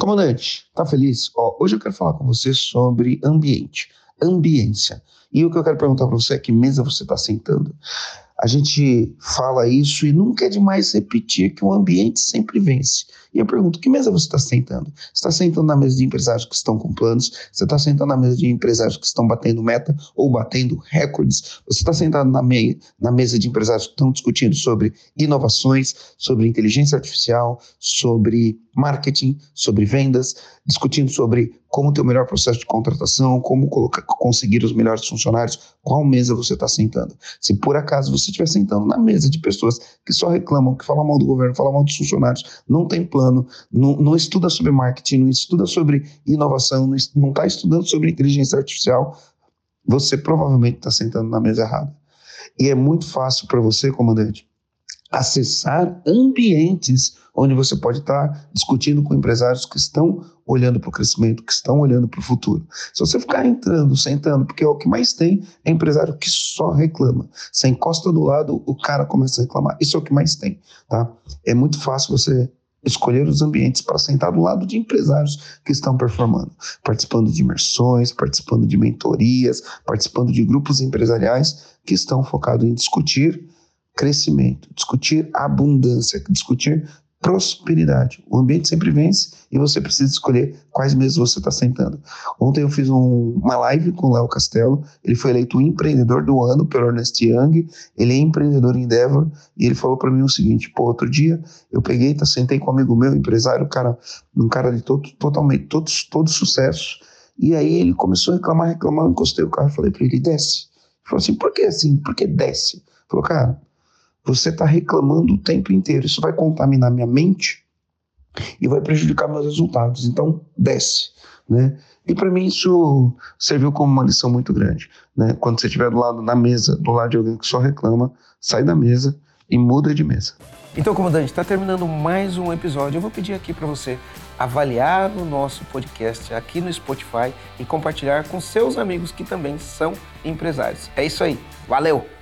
Comandante, tá feliz? Ó, hoje eu quero falar com você sobre ambiente, ambiência. E o que eu quero perguntar para você é que mesa você está sentando. A gente fala isso e nunca é demais repetir que o ambiente sempre vence. E eu pergunto, que mesa você está sentando? Você está sentando na mesa de empresários que estão com planos? Você está sentando na mesa de empresários que estão batendo meta ou batendo recordes? Você está sentado na, me na mesa de empresários que estão discutindo sobre inovações, sobre inteligência artificial, sobre marketing, sobre vendas, discutindo sobre como ter o melhor processo de contratação, como colocar, conseguir os melhores funcionários, qual mesa você está sentando. Se por acaso você estiver sentando na mesa de pessoas que só reclamam, que falam mal do governo, falam mal dos funcionários, não tem plano, não, não estuda sobre marketing, não estuda sobre inovação, não está estudando sobre inteligência artificial, você provavelmente está sentando na mesa errada. E é muito fácil para você, comandante, acessar ambientes onde você pode estar discutindo com empresários que estão olhando para o crescimento, que estão olhando para o futuro. Se você ficar entrando, sentando, porque é o que mais tem é empresário que só reclama. Você encosta do lado, o cara começa a reclamar. Isso é o que mais tem, tá? É muito fácil você escolher os ambientes para sentar do lado de empresários que estão performando, participando de imersões, participando de mentorias, participando de grupos empresariais que estão focados em discutir crescimento, discutir abundância, discutir prosperidade. O ambiente sempre vence e você precisa escolher quais mesas você está sentando. Ontem eu fiz um, uma live com o Léo Castelo, ele foi eleito o empreendedor do ano pelo Ernest Young, ele é empreendedor em Endeavor e ele falou para mim o seguinte, pô, outro dia eu peguei, tá, sentei com um amigo meu, empresário, cara, um cara de todo, totalmente, todo, todo sucesso, e aí ele começou a reclamar, reclamar, encostei o carro e falei para ele, desce. Ele falou assim, por que assim? Por que desce? Ele falou, cara, você está reclamando o tempo inteiro. Isso vai contaminar minha mente e vai prejudicar meus resultados. Então, desce. Né? E para mim isso serviu como uma lição muito grande. Né? Quando você estiver do lado da mesa, do lado de alguém que só reclama, sai da mesa e muda de mesa. Então, comandante, está terminando mais um episódio. Eu vou pedir aqui para você avaliar o nosso podcast aqui no Spotify e compartilhar com seus amigos que também são empresários. É isso aí. Valeu!